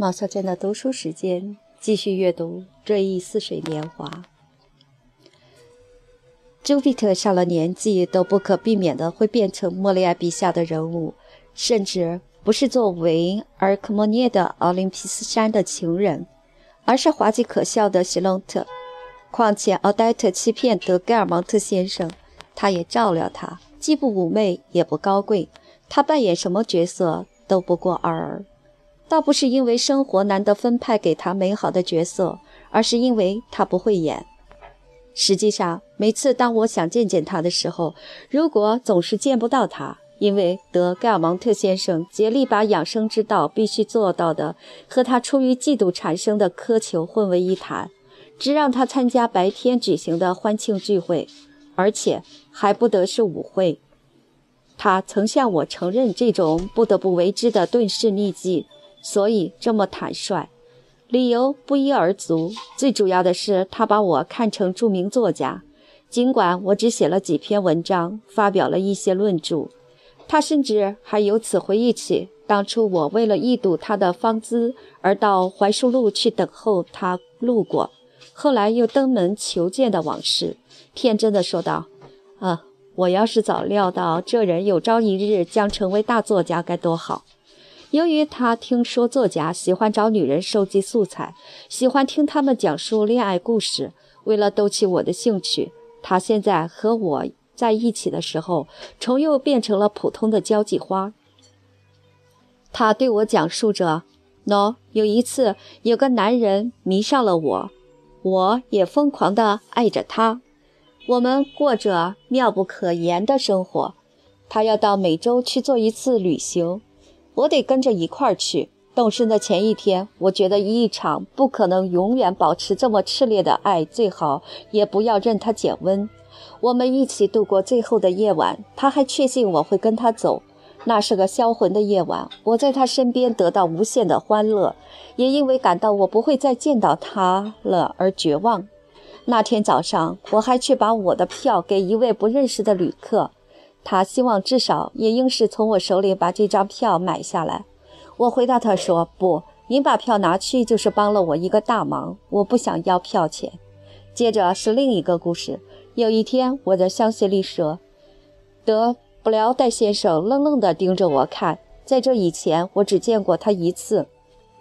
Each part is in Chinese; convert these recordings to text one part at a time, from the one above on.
毛小娟的读书时间，继续阅读《追忆似水年华》。朱庇特上了年纪，都不可避免的会变成莫里亚笔下的人物，甚至不是作为尔克莫涅的奥林匹斯山的情人，而是滑稽可笑的席隆特。况且奥黛特欺骗德盖尔蒙特先生，他也照料他，既不妩媚也不高贵，他扮演什么角色都不过尔尔。倒不是因为生活难得分派给他美好的角色，而是因为他不会演。实际上，每次当我想见见他的时候，如果总是见不到他，因为德盖尔蒙特先生竭力把养生之道必须做到的和他出于嫉妒产生的苛求混为一谈，只让他参加白天举行的欢庆聚会，而且还不得是舞会。他曾向我承认这种不得不为之的遁世秘技。所以这么坦率，理由不一而足。最主要的是，他把我看成著名作家，尽管我只写了几篇文章，发表了一些论著。他甚至还由此回忆起当初我为了一睹他的芳姿而到槐树路去等候他路过，后来又登门求见的往事。天真的说道：“啊，我要是早料到这人有朝一日将成为大作家，该多好！”由于他听说作家喜欢找女人收集素材，喜欢听他们讲述恋爱故事，为了逗起我的兴趣，他现在和我在一起的时候，重又变成了普通的交际花。他对我讲述着：喏，有一次有个男人迷上了我，我也疯狂地爱着他，我们过着妙不可言的生活。他要到美洲去做一次旅行。我得跟着一块儿去。动身的前一天，我觉得一场不可能永远保持这么炽烈的爱，最好也不要任它减温。我们一起度过最后的夜晚，他还确信我会跟他走。那是个销魂的夜晚，我在他身边得到无限的欢乐，也因为感到我不会再见到他了而绝望。那天早上，我还去把我的票给一位不认识的旅客。他希望至少也应是从我手里把这张票买下来。我回答他说：“不，您把票拿去就是帮了我一个大忙，我不想要票钱。”接着是另一个故事。有一天，我在香榭丽舍，德布辽代先生愣愣地盯着我看。在这以前，我只见过他一次。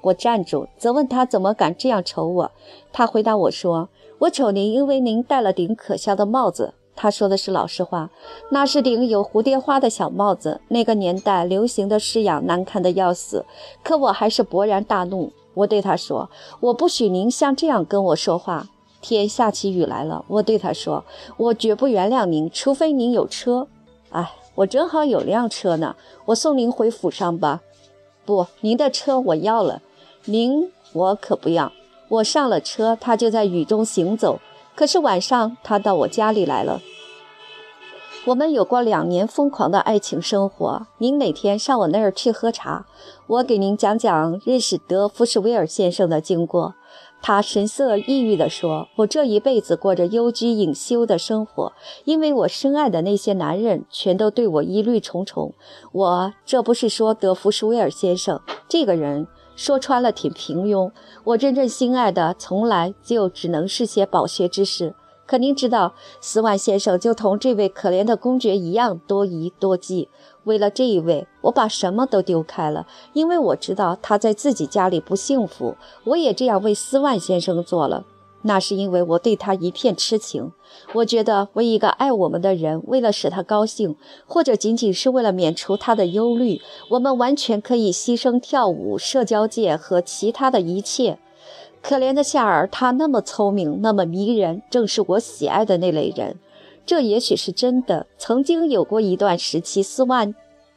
我站住，责问他怎么敢这样瞅我。他回答我说：“我瞅您，因为您戴了顶可笑的帽子。”他说的是老实话，那是顶有蝴蝶花的小帽子。那个年代流行的式样难看的要死，可我还是勃然大怒。我对他说：“我不许您像这样跟我说话。”天下起雨来了，我对他说：“我绝不原谅您，除非您有车。”哎，我正好有辆车呢，我送您回府上吧。不，您的车我要了，您我可不要。我上了车，他就在雨中行走。可是晚上，他到我家里来了。我们有过两年疯狂的爱情生活。您哪天上我那儿去喝茶，我给您讲讲认识德福什威尔先生的经过。他神色抑郁地说：“我这一辈子过着幽居隐修的生活，因为我深爱的那些男人全都对我疑虑重重。我这不是说德福什威尔先生这个人。”说穿了挺平庸，我真正心爱的从来就只能是些饱学之士。可您知道，斯万先生就同这位可怜的公爵一样多疑多计。为了这一位，我把什么都丢开了，因为我知道他在自己家里不幸福。我也这样为斯万先生做了。那是因为我对他一片痴情，我觉得为一个爱我们的人，为了使他高兴，或者仅仅是为了免除他的忧虑，我们完全可以牺牲跳舞、社交界和其他的一切。可怜的夏尔，他那么聪明，那么迷人，正是我喜爱的那类人。这也许是真的。曾经有过一段时期，斯万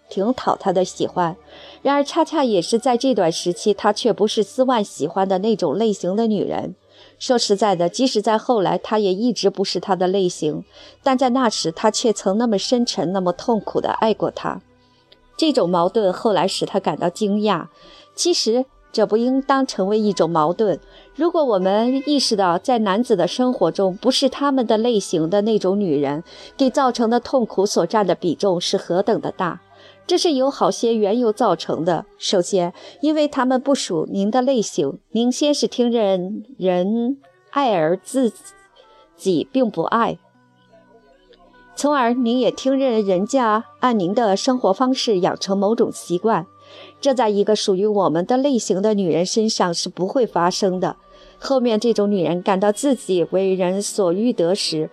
挺讨他的喜欢，然而恰恰也是在这段时期，他却不是斯万喜欢的那种类型的女人。说实在的，即使在后来，他也一直不是他的类型，但在那时，他却曾那么深沉、那么痛苦地爱过他。这种矛盾后来使他感到惊讶。其实，这不应当成为一种矛盾。如果我们意识到，在男子的生活中，不是他们的类型的那种女人给造成的痛苦所占的比重是何等的大。这是由好些缘由造成的。首先，因为他们不属您的类型，您先是听任人爱而自己并不爱，从而您也听任人家按您的生活方式养成某种习惯。这在一个属于我们的类型的女人身上是不会发生的。后面这种女人感到自己为人所欲得时，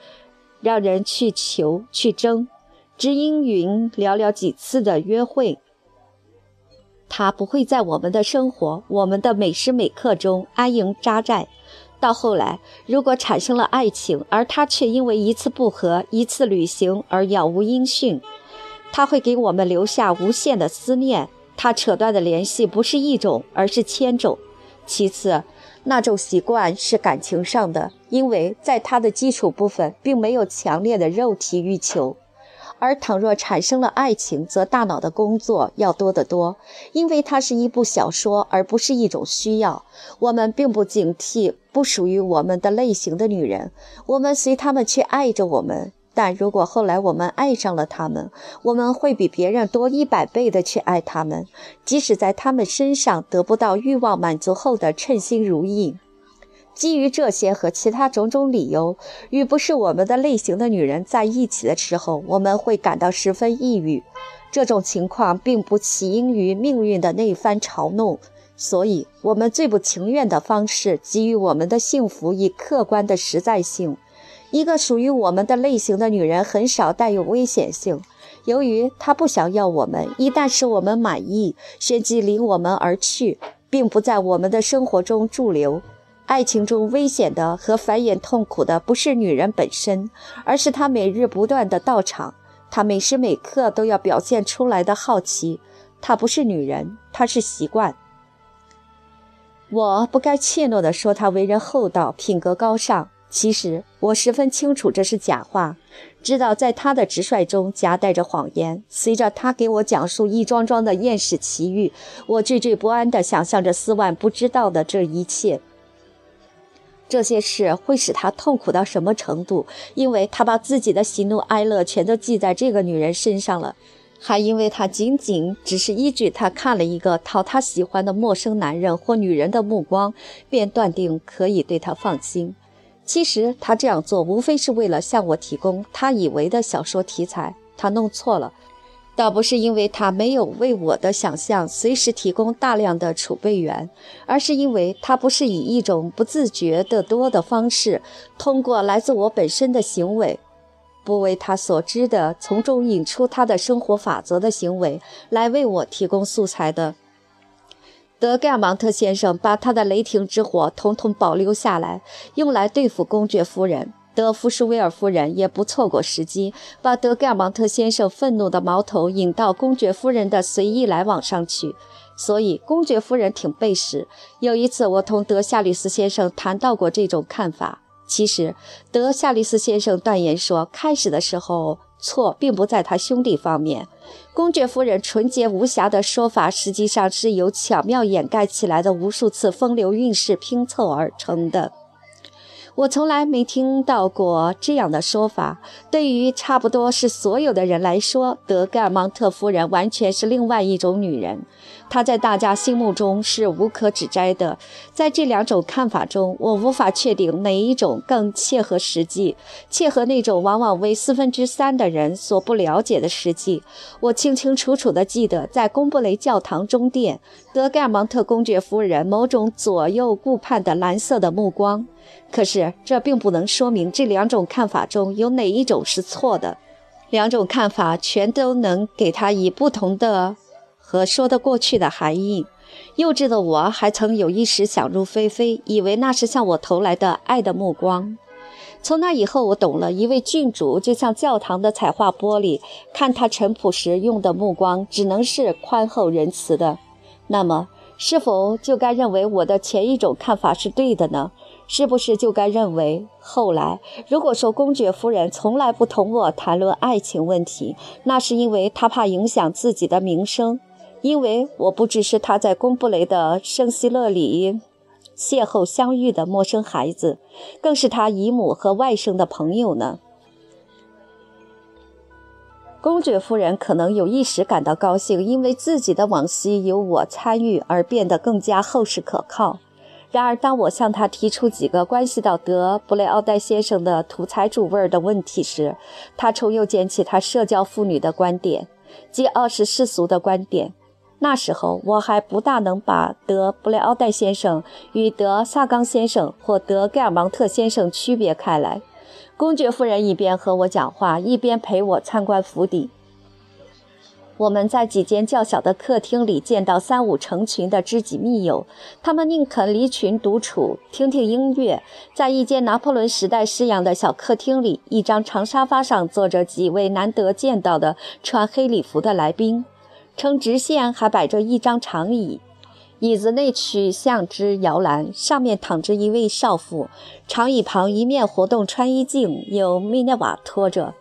让人去求去争，只因云寥寥几次的约会，他不会在我们的生活、我们的每时每刻中安营扎寨。到后来，如果产生了爱情，而他却因为一次不和、一次旅行而杳无音讯，他会给我们留下无限的思念。他扯断的联系不是一种，而是千种。其次。那种习惯是感情上的，因为在他的基础部分并没有强烈的肉体欲求；而倘若产生了爱情，则大脑的工作要多得多，因为它是一部小说，而不是一种需要。我们并不警惕不属于我们的类型的女人，我们随她们去爱着我们。但如果后来我们爱上了他们，我们会比别人多一百倍的去爱他们，即使在他们身上得不到欲望满足后的称心如意。基于这些和其他种种理由，与不是我们的类型的女人在一起的时候，我们会感到十分抑郁。这种情况并不起因于命运的那一番嘲弄，所以我们最不情愿的方式给予我们的幸福以客观的实在性。一个属于我们的类型的女人很少带有危险性，由于她不想要我们。一旦使我们满意，旋即离我们而去，并不在我们的生活中驻留。爱情中危险的和繁衍痛苦的不是女人本身，而是她每日不断的到场，她每时每刻都要表现出来的好奇。她不是女人，她是习惯。我不该怯懦地说她为人厚道，品格高尚。其实我十分清楚这是假话，知道在他的直率中夹带着谎言。随着他给我讲述一桩桩的艳史奇遇，我惴惴不安地想象着斯万不知道的这一切。这些事会使他痛苦到什么程度？因为他把自己的喜怒哀乐全都记在这个女人身上了，还因为他仅仅只是依据他看了一个讨他喜欢的陌生男人或女人的目光，便断定可以对他放心。其实他这样做无非是为了向我提供他以为的小说题材。他弄错了，倒不是因为他没有为我的想象随时提供大量的储备源，而是因为他不是以一种不自觉的多的方式，通过来自我本身的行为，不为他所知的从中引出他的生活法则的行为，来为我提供素材的。德盖芒特先生把他的雷霆之火统统保留下来，用来对付公爵夫人。德福什威尔夫人也不错过时机，把德盖尔芒特先生愤怒的矛头引到公爵夫人的随意来往上去。所以，公爵夫人挺背时。有一次，我同德夏吕斯先生谈到过这种看法。其实，德夏吕斯先生断言说，开始的时候。错并不在他兄弟方面，公爵夫人纯洁无瑕的说法，实际上是由巧妙掩盖起来的无数次风流韵事拼凑而成的。我从来没听到过这样的说法。对于差不多是所有的人来说，德盖尔芒特夫人完全是另外一种女人。她在大家心目中是无可指摘的。在这两种看法中，我无法确定哪一种更切合实际，切合那种往往为四分之三的人所不了解的实际。我清清楚楚地记得，在贡布雷教堂中殿，德盖尔芒特公爵夫人某种左右顾盼的蓝色的目光。可是，这并不能说明这两种看法中有哪一种是错的。两种看法全都能给他以不同的和说得过去的含义。幼稚的我还曾有一时想入非非，以为那是向我投来的爱的目光。从那以后，我懂了，一位郡主就像教堂的彩画玻璃，看他陈朴时用的目光只能是宽厚仁慈的。那么，是否就该认为我的前一种看法是对的呢？是不是就该认为，后来如果说公爵夫人从来不同我谈论爱情问题，那是因为她怕影响自己的名声，因为我不只是她在贡布雷的圣希勒里邂逅相遇的陌生孩子，更是她姨母和外甥的朋友呢？公爵夫人可能有一时感到高兴，因为自己的往昔有我参与而变得更加厚实可靠。然而，当我向他提出几个关系到德布雷奥戴先生的土财主味儿的问题时，他重又捡起他社交妇女的观点，即傲视世俗的观点。那时候，我还不大能把德布雷奥戴先生与德萨冈先生或德盖尔芒特先生区别开来。公爵夫人一边和我讲话，一边陪我参观府邸。我们在几间较小的客厅里见到三五成群的知己密友，他们宁肯离群独处，听听音乐。在一间拿破仑时代式样的小客厅里，一张长沙发上坐着几位难得见到的穿黑礼服的来宾，呈直线还摆着一张长椅。椅子内取像只摇篮，上面躺着一位少妇。长椅旁一面活动穿衣镜，有米涅瓦托着。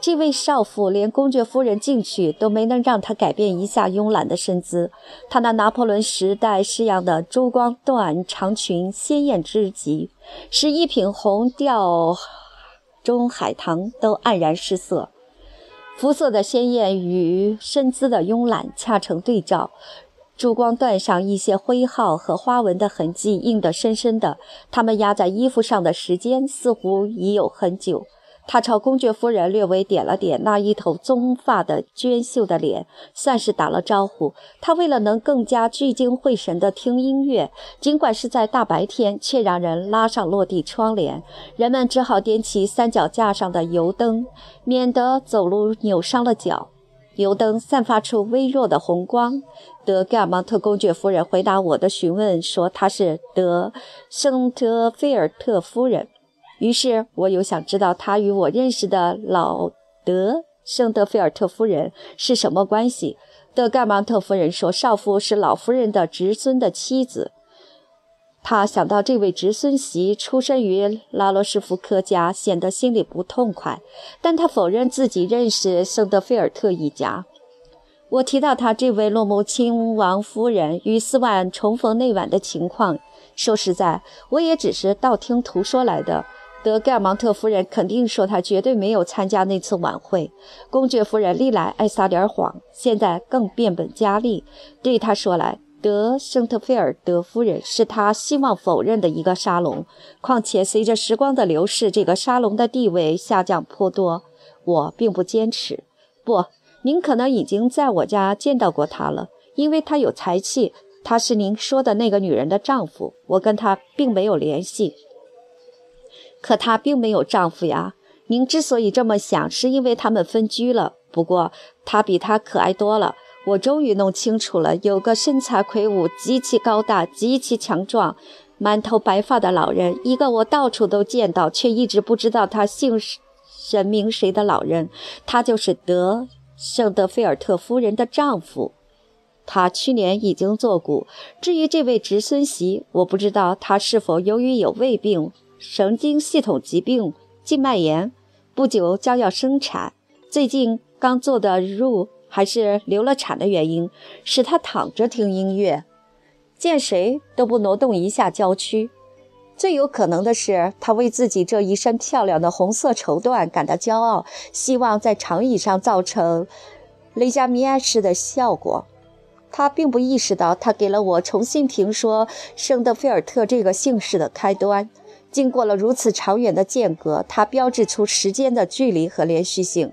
这位少妇连公爵夫人进去都没能让她改变一下慵懒的身姿。她那拿破仑时代式样的珠光缎长裙鲜艳之极，使一品红调中海棠都黯然失色。肤色的鲜艳与身姿的慵懒恰成对照。珠光缎上一些徽号和花纹的痕迹印得深深的，它们压在衣服上的时间似乎已有很久。他朝公爵夫人略微点了点那一头棕发的娟秀的脸，算是打了招呼。他为了能更加聚精会神地听音乐，尽管是在大白天，却让人拉上落地窗帘。人们只好点起三脚架上的油灯，免得走路扭伤了脚。油灯散发出微弱的红光。德盖尔芒特公爵夫人回答我的询问说：“她是德圣特菲尔特夫人。”于是我又想知道他与我认识的老德圣德菲尔特夫人是什么关系。德盖芒特夫人说：“少妇是老夫人的侄孙的妻子。”他想到这位侄孙媳出身于拉罗什福科家，显得心里不痛快。但他否认自己认识圣德菲尔特一家。我提到他这位洛姆亲王夫人与斯万重逢那晚的情况。说实在，我也只是道听途说来的。德盖尔芒特夫人肯定说她绝对没有参加那次晚会。公爵夫人历来爱撒点谎，现在更变本加厉。对她说来，德圣特菲尔德夫人是她希望否认的一个沙龙。况且随着时光的流逝，这个沙龙的地位下降颇多。我并不坚持。不，您可能已经在我家见到过他了，因为他有才气。他是您说的那个女人的丈夫。我跟他并没有联系。可她并没有丈夫呀。您之所以这么想，是因为他们分居了。不过她比他可爱多了。我终于弄清楚了，有个身材魁梧、极其高大、极其强壮、满头白发的老人，一个我到处都见到，却一直不知道他姓神名谁的老人。他就是德圣德菲尔特夫人的丈夫。他去年已经作古。至于这位侄孙媳，我不知道他是否由于有胃病、神经系统疾病、静脉炎，不久将要生产，最近刚做的入。还是流了产的原因，使他躺着听音乐，见谁都不挪动一下娇躯。最有可能的是，他为自己这一身漂亮的红色绸缎感到骄傲，希望在长椅上造成雷加米埃式的效果。他并不意识到，他给了我重新评说圣德菲尔特这个姓氏的开端。经过了如此长远的间隔，它标志出时间的距离和连续性。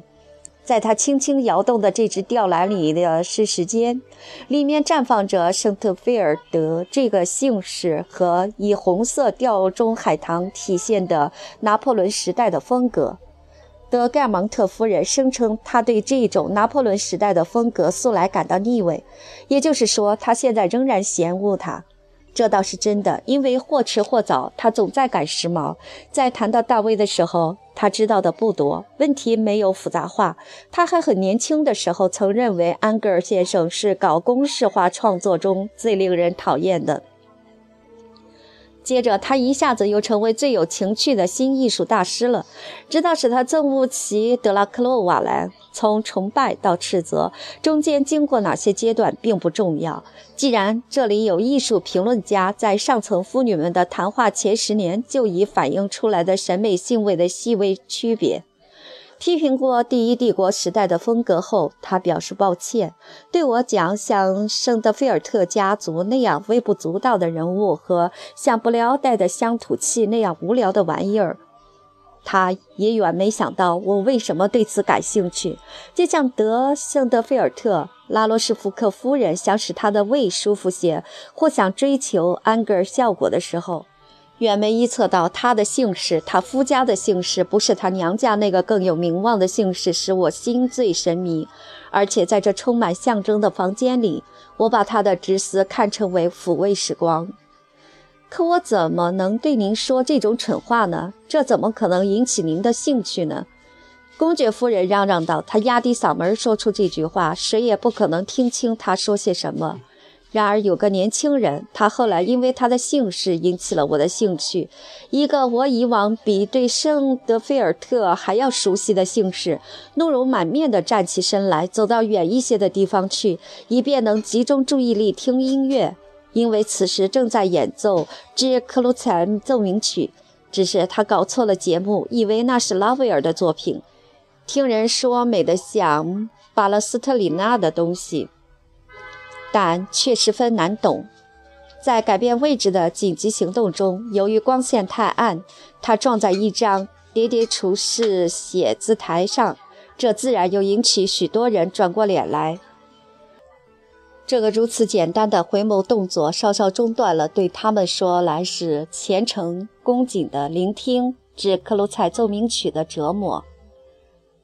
在他轻轻摇动的这只吊篮里的是时间，里面绽放着圣特菲尔德这个姓氏和以红色吊钟海棠体现的拿破仑时代的风格。德盖蒙特夫人声称，她对这种拿破仑时代的风格素来感到腻味，也就是说，她现在仍然嫌恶它。这倒是真的，因为或迟或早，他总在赶时髦。在谈到大卫的时候，他知道的不多，问题没有复杂化。他还很年轻的时候，曾认为安格尔先生是搞公式化创作中最令人讨厌的。接着，他一下子又成为最有情趣的新艺术大师了，直到使他憎恶起德拉克洛瓦来。从崇拜到斥责，中间经过哪些阶段并不重要。既然这里有艺术评论家在上层妇女们的谈话前十年就已反映出来的审美性味的细微区别。批评过第一帝国时代的风格后，他表示抱歉，对我讲，像圣德菲尔特家族那样微不足道的人物和像布辽带的乡土气那样无聊的玩意儿。他也远没想到我为什么对此感兴趣，就像德圣德菲尔特拉罗什福克夫人想使他的胃舒服些，或想追求安格尔效果的时候。远没预测到他的姓氏，他夫家的姓氏不是他娘家那个更有名望的姓氏，使我心醉神迷。而且在这充满象征的房间里，我把他的之思看成为抚慰时光。可我怎么能对您说这种蠢话呢？这怎么可能引起您的兴趣呢？公爵夫人嚷嚷道。她压低嗓门说出这句话，谁也不可能听清她说些什么。然而，有个年轻人，他后来因为他的姓氏引起了我的兴趣。一个我以往比对圣德菲尔特还要熟悉的姓氏，怒容满面地站起身来，走到远一些的地方去，以便能集中注意力听音乐。因为此时正在演奏《致克鲁采奏鸣曲》，只是他搞错了节目，以为那是拉威尔的作品。听人说美得像巴勒斯特里纳的东西。但却十分难懂。在改变位置的紧急行动中，由于光线太暗，他撞在一张叠叠厨师写字台上，这自然又引起许多人转过脸来。这个如此简单的回眸动作，稍稍中断了对他们说来是虔诚恭谨的聆听致克鲁采奏鸣曲的折磨，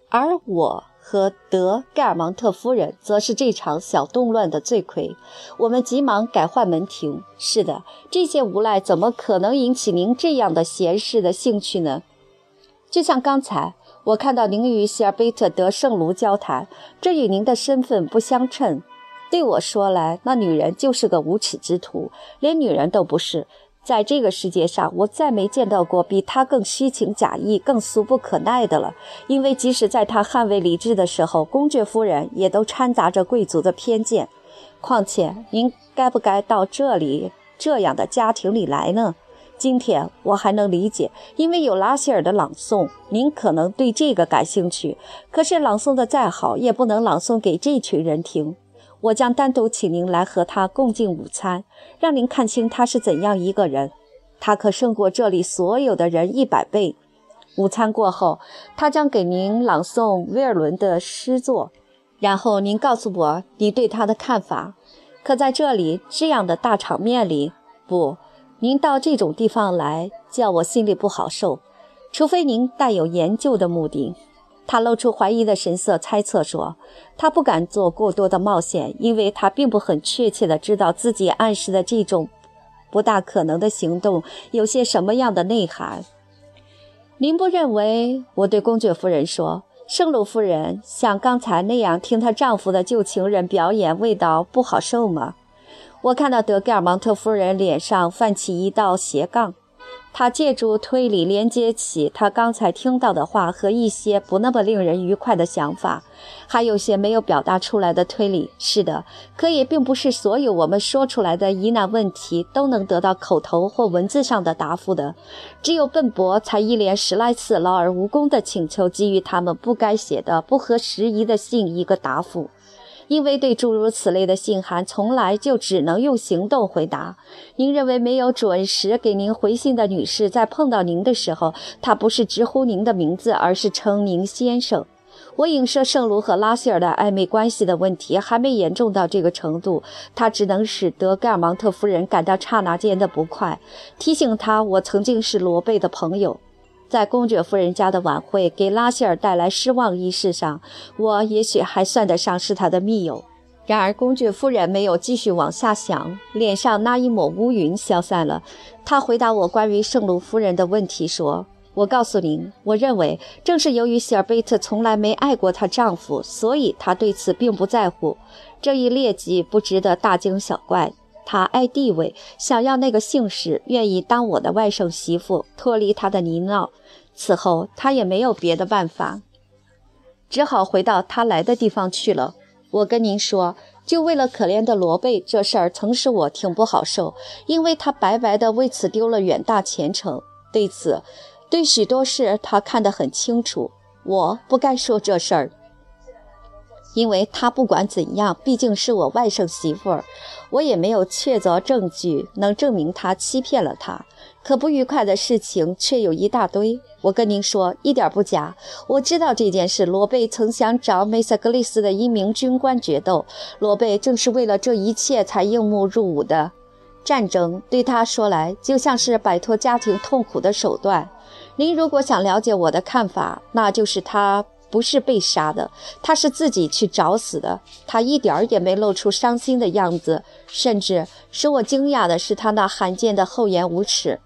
而我。和德盖尔芒特夫人则是这场小动乱的罪魁。我们急忙改换门庭。是的，这些无赖怎么可能引起您这样的闲事的兴趣呢？就像刚才我看到您与希尔贝特·德圣卢交谈，这与您的身份不相称。对我说来，那女人就是个无耻之徒，连女人都不是。在这个世界上，我再没见到过比他更虚情假意、更俗不可耐的了。因为即使在他捍卫理智的时候，公爵夫人也都掺杂着贵族的偏见。况且，您该不该到这里这样的家庭里来呢？今天我还能理解，因为有拉希尔的朗诵，您可能对这个感兴趣。可是，朗诵的再好，也不能朗诵给这群人听。我将单独请您来和他共进午餐，让您看清他是怎样一个人。他可胜过这里所有的人一百倍。午餐过后，他将给您朗诵威尔伦的诗作，然后您告诉我你对他的看法。可在这里这样的大场面里，不，您到这种地方来叫我心里不好受，除非您带有研究的目的。他露出怀疑的神色，猜测说：“他不敢做过多的冒险，因为他并不很确切地知道自己暗示的这种不大可能的行动有些什么样的内涵。”您不认为？我对公爵夫人说：“圣卢夫人像刚才那样听她丈夫的旧情人表演，味道不好受吗？”我看到德盖尔芒特夫人脸上泛起一道斜杠。他借助推理连接起他刚才听到的话和一些不那么令人愉快的想法，还有些没有表达出来的推理。是的，可也并不是所有我们说出来的疑难问题都能得到口头或文字上的答复的。只有笨伯才一连十来次劳而无功的请求，给予他们不该写的、不合时宜的信一个答复。因为对诸如此类的信函，从来就只能用行动回答。您认为没有准时给您回信的女士，在碰到您的时候，她不是直呼您的名字，而是称您先生。我影射圣卢和拉希尔的暧昧关系的问题还没严重到这个程度，他只能使得盖尔芒特夫人感到刹那间的不快，提醒他我曾经是罗贝的朋友。在公爵夫人家的晚会给拉希尔带来失望一事上，我也许还算得上是他的密友。然而，公爵夫人没有继续往下想，脸上那一抹乌云消散了。她回答我关于圣卢夫人的问题说：“我告诉您，我认为正是由于希尔贝特从来没爱过她丈夫，所以她对此并不在乎。这一劣迹不值得大惊小怪。她爱地位，想要那个姓氏，愿意当我的外甥媳妇，脱离她的泥淖。”此后，他也没有别的办法，只好回到他来的地方去了。我跟您说，就为了可怜的罗贝，这事儿曾使我挺不好受，因为他白白的为此丢了远大前程。对此，对许多事他看得很清楚。我不该说这事儿。因为他不管怎样，毕竟是我外甥媳妇儿，我也没有确凿证据能证明他欺骗了她。可不愉快的事情却有一大堆。我跟您说，一点不假。我知道这件事，罗贝曾想找梅瑟格里斯的一名军官决斗，罗贝正是为了这一切才应募入伍的。战争对他说来，就像是摆脱家庭痛苦的手段。您如果想了解我的看法，那就是他。不是被杀的，他是自己去找死的。他一点儿也没露出伤心的样子，甚至使我惊讶的是他那罕见的厚颜无耻。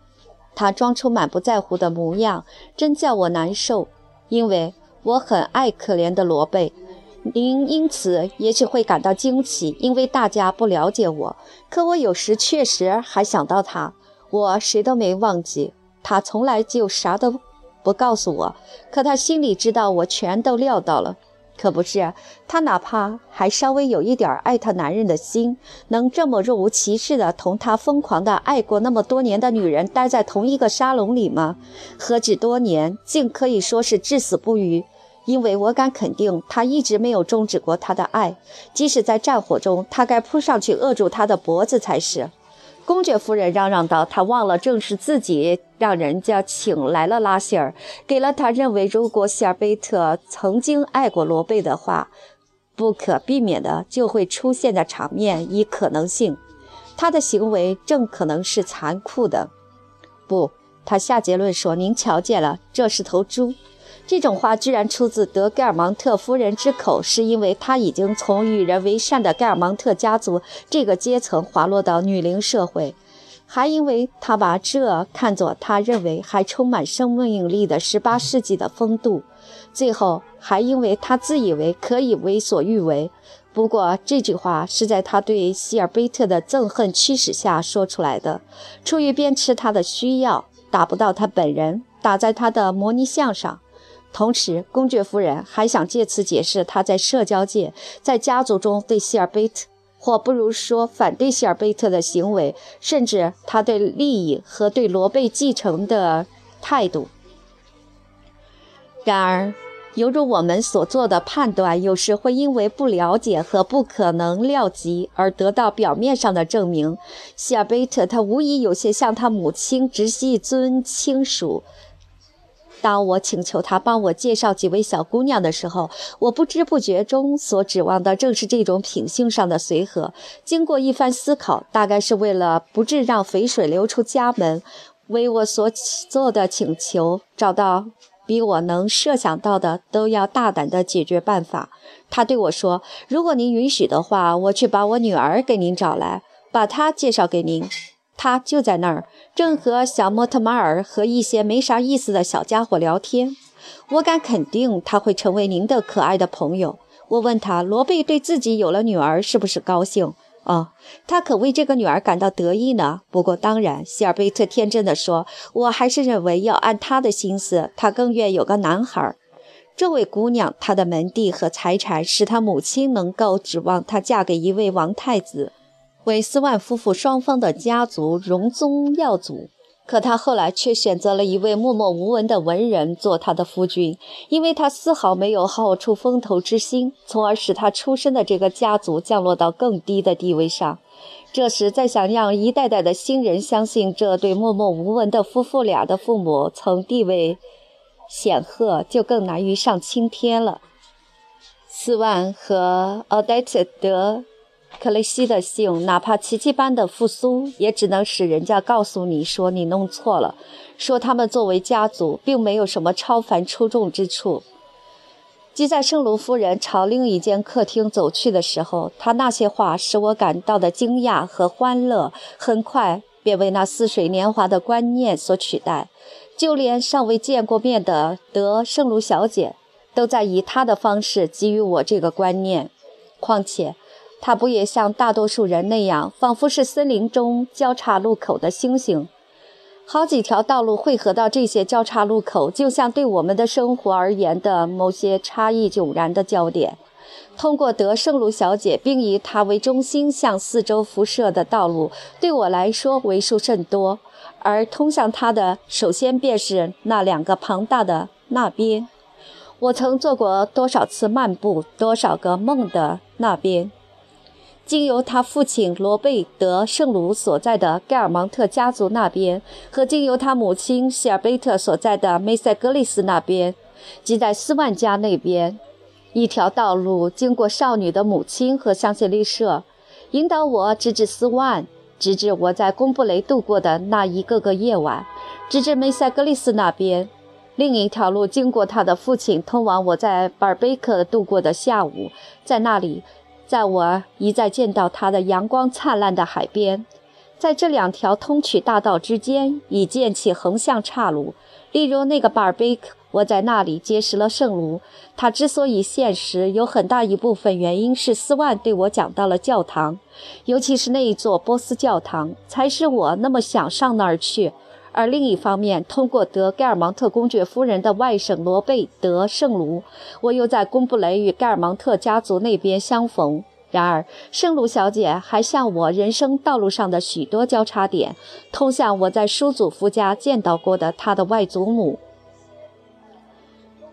他装出满不在乎的模样，真叫我难受。因为我很爱可怜的罗贝。您因此也许会感到惊奇，因为大家不了解我。可我有时确实还想到他，我谁都没忘记。他从来就啥都。不告诉我，可他心里知道，我全都料到了。可不是，他哪怕还稍微有一点爱他男人的心，能这么若无其事的同他疯狂的爱过那么多年的女人待在同一个沙龙里吗？何止多年，竟可以说是至死不渝。因为我敢肯定，他一直没有终止过他的爱，即使在战火中，他该扑上去扼住他的脖子才是。公爵夫人嚷嚷道：“她忘了，正是自己让人家请来了拉希尔，给了他认为，如果希尔贝特曾经爱过罗贝的话，不可避免的就会出现的场面与可能性。他的行为正可能是残酷的。不，他下结论说：‘您瞧见了，这是头猪。’”这种话居然出自德盖尔芒特夫人之口，是因为她已经从与人为善的盖尔芒特家族这个阶层滑落到女龄社会，还因为她把这看作她认为还充满生命力的18世纪的风度，最后还因为她自以为可以为所欲为。不过这句话是在她对希尔贝特的憎恨驱使下说出来的，出于鞭笞他的需要，打不到他本人，打在他的模拟像上。同时，公爵夫人还想借此解释她在社交界、在家族中对希尔贝特，或不如说反对希尔贝特的行为，甚至他对利益和对罗贝继承的态度。然而，犹如我们所做的判断，有时会因为不了解和不可能料及而得到表面上的证明。希尔贝特他无疑有些像他母亲直系尊亲属。当我请求他帮我介绍几位小姑娘的时候，我不知不觉中所指望的正是这种品性上的随和。经过一番思考，大概是为了不致让肥水流出家门，为我所做的请求找到比我能设想到的都要大胆的解决办法。他对我说：“如果您允许的话，我去把我女儿给您找来，把她介绍给您。”他就在那儿，正和小莫特马尔和一些没啥意思的小家伙聊天。我敢肯定他会成为您的可爱的朋友。我问他，罗贝对自己有了女儿是不是高兴？哦，他可为这个女儿感到得意呢。不过当然，希尔贝特天真地说，我还是认为要按他的心思，他更愿有个男孩。这位姑娘，她的门第和财产使她母亲能够指望她嫁给一位王太子。为斯万夫妇双方的家族荣宗耀祖，可他后来却选择了一位默默无闻的文人做他的夫君，因为他丝毫没有好出风头之心，从而使他出身的这个家族降落到更低的地位上。这时，再想让一代代的新人相信这对默默无闻的夫妇俩的父母曾地位显赫，就更难于上青天了。斯万和奥黛特德。克雷西的姓，哪怕奇迹般的复苏，也只能使人家告诉你说你弄错了，说他们作为家族，并没有什么超凡出众之处。即在圣卢夫人朝另一间客厅走去的时候，她那些话使我感到的惊讶和欢乐，很快便为那似水年华的观念所取代。就连尚未见过面的德圣卢小姐，都在以她的方式给予我这个观念。况且。他不也像大多数人那样，仿佛是森林中交叉路口的星星，好几条道路汇合到这些交叉路口，就像对我们的生活而言的某些差异迥然的焦点。通过德圣路小姐，并以她为中心向四周辐射的道路，对我来说为数甚多。而通向她的，首先便是那两个庞大的那边。我曾做过多少次漫步，多少个梦的那边，经由他父亲罗贝德圣卢所在的盖尔芒特家族那边，和经由他母亲希尔贝特所在的梅塞格里斯那边，即在斯万家那边，一条道路经过少女的母亲和香榭丽舍，引导我直至斯万，直至我在贡布雷度过的那一个个夜晚，直至梅塞格里斯那边。另一条路经过他的父亲，通往我在巴尔贝克度过的下午，在那里，在我一再见到他的阳光灿烂的海边，在这两条通衢大道之间已建起横向岔路。例如那个巴尔贝克，我在那里结识了圣卢。他之所以现实，有很大一部分原因是斯万对我讲到了教堂，尤其是那一座波斯教堂，才使我那么想上那儿去。而另一方面，通过德盖尔芒特公爵夫人的外甥罗贝德圣卢，我又在贡布雷与盖尔芒特家族那边相逢。然而，圣卢小姐还像我人生道路上的许多交叉点，通向我在叔祖父家见到过的她的外祖母，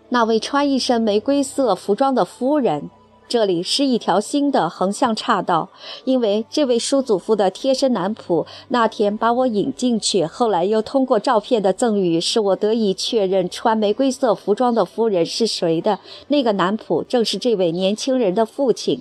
那位穿一身玫瑰色服装的夫人。这里是一条新的横向岔道，因为这位叔祖父的贴身男仆那天把我引进去，后来又通过照片的赠予，使我得以确认穿玫瑰色服装的夫人是谁的。那个男仆正是这位年轻人的父亲。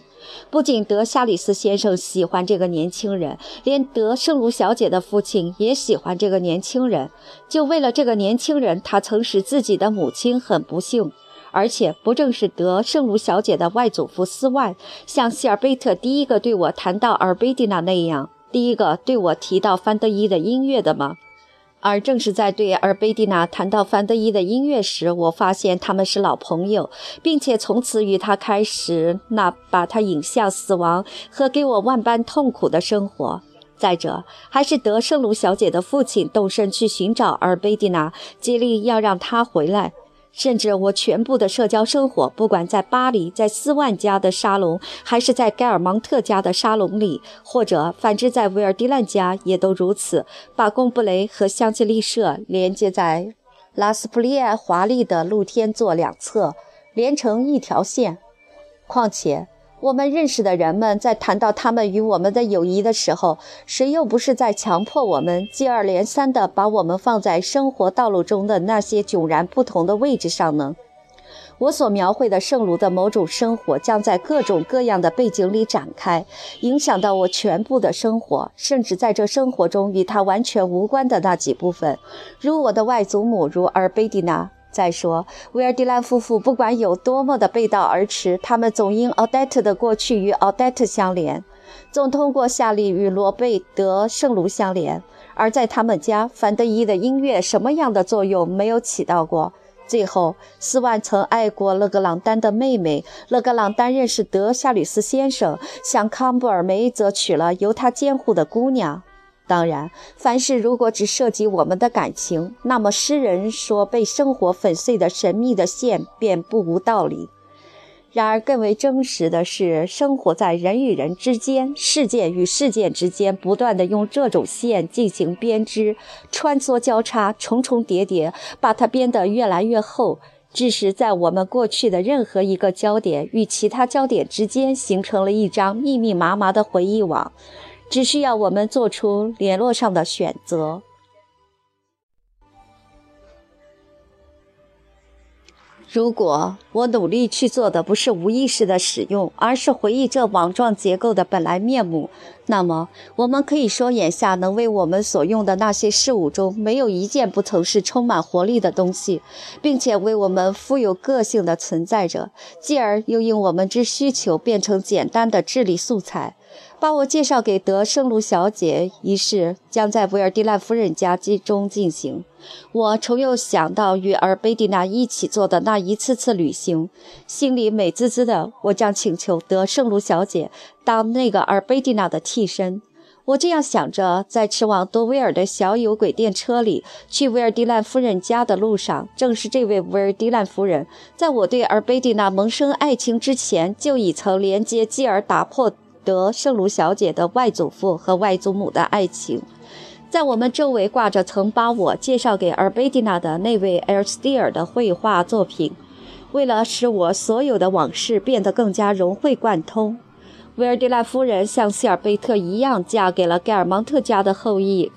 不仅德夏里斯先生喜欢这个年轻人，连德圣卢小姐的父亲也喜欢这个年轻人。就为了这个年轻人，他曾使自己的母亲很不幸。而且不正是德圣卢小姐的外祖父斯万，像希尔贝特第一个对我谈到尔贝蒂娜那样，第一个对我提到范德伊的音乐的吗？而正是在对尔贝蒂娜谈到范德伊的音乐时，我发现他们是老朋友，并且从此与他开始那把他引向死亡和给我万般痛苦的生活。再者，还是德圣卢小姐的父亲动身去寻找尔贝蒂娜，竭力要让她回来。甚至我全部的社交生活，不管在巴黎、在斯万家的沙龙，还是在盖尔芒特家的沙龙里，或者反之在维尔迪兰家，也都如此，把贡布雷和香榭丽舍连接在拉斯普利埃华丽的露天座两侧，连成一条线。况且。我们认识的人们在谈到他们与我们的友谊的时候，谁又不是在强迫我们接二连三地把我们放在生活道路中的那些迥然不同的位置上呢？我所描绘的圣卢的某种生活，将在各种各样的背景里展开，影响到我全部的生活，甚至在这生活中与他完全无关的那几部分，如我的外祖母，如尔贝蒂娜。再说，维尔迪兰夫妇不管有多么的背道而驰，他们总因奥黛特的过去与奥黛特相连，总通过夏利与罗贝德圣卢相连。而在他们家，范德伊的音乐什么样的作用没有起到过？最后，斯万曾爱过勒格朗丹的妹妹，勒格朗丹认识德夏吕斯先生，像康布尔梅则娶了由他监护的姑娘。当然，凡事如果只涉及我们的感情，那么诗人说被生活粉碎的神秘的线便不无道理。然而，更为真实的是，生活在人与人之间、事件与事件之间，不断地用这种线进行编织，穿梭交叉，重重叠叠，把它编得越来越厚，致使在我们过去的任何一个焦点与其他焦点之间，形成了一张密密麻麻的回忆网。只需要我们做出联络上的选择。如果我努力去做的不是无意识的使用，而是回忆这网状结构的本来面目，那么我们可以说，眼下能为我们所用的那些事物中，没有一件不曾是充满活力的东西，并且为我们富有个性的存在着，继而又因我们之需求变成简单的智力素材。把我介绍给德圣卢小姐一事将在维尔蒂兰夫人家中进行。我重又想到与尔贝蒂娜一起做的那一次次旅行，心里美滋滋的。我将请求德圣卢小姐当那个尔贝蒂娜的替身。我这样想着，在驰往多威尔的小有轨电车里去维尔蒂兰夫人家的路上，正是这位维尔蒂兰夫人，在我对尔贝蒂娜萌生爱情之前，就已曾连接继而打破。德圣卢小姐的外祖父和外祖母的爱情，在我们周围挂着曾把我介绍给尔贝蒂娜的那位埃尔斯蒂尔的绘画作品。为了使我所有的往事变得更加融会贯通，维尔蒂拉夫人像希尔贝特一样嫁给了盖尔芒特家的后裔。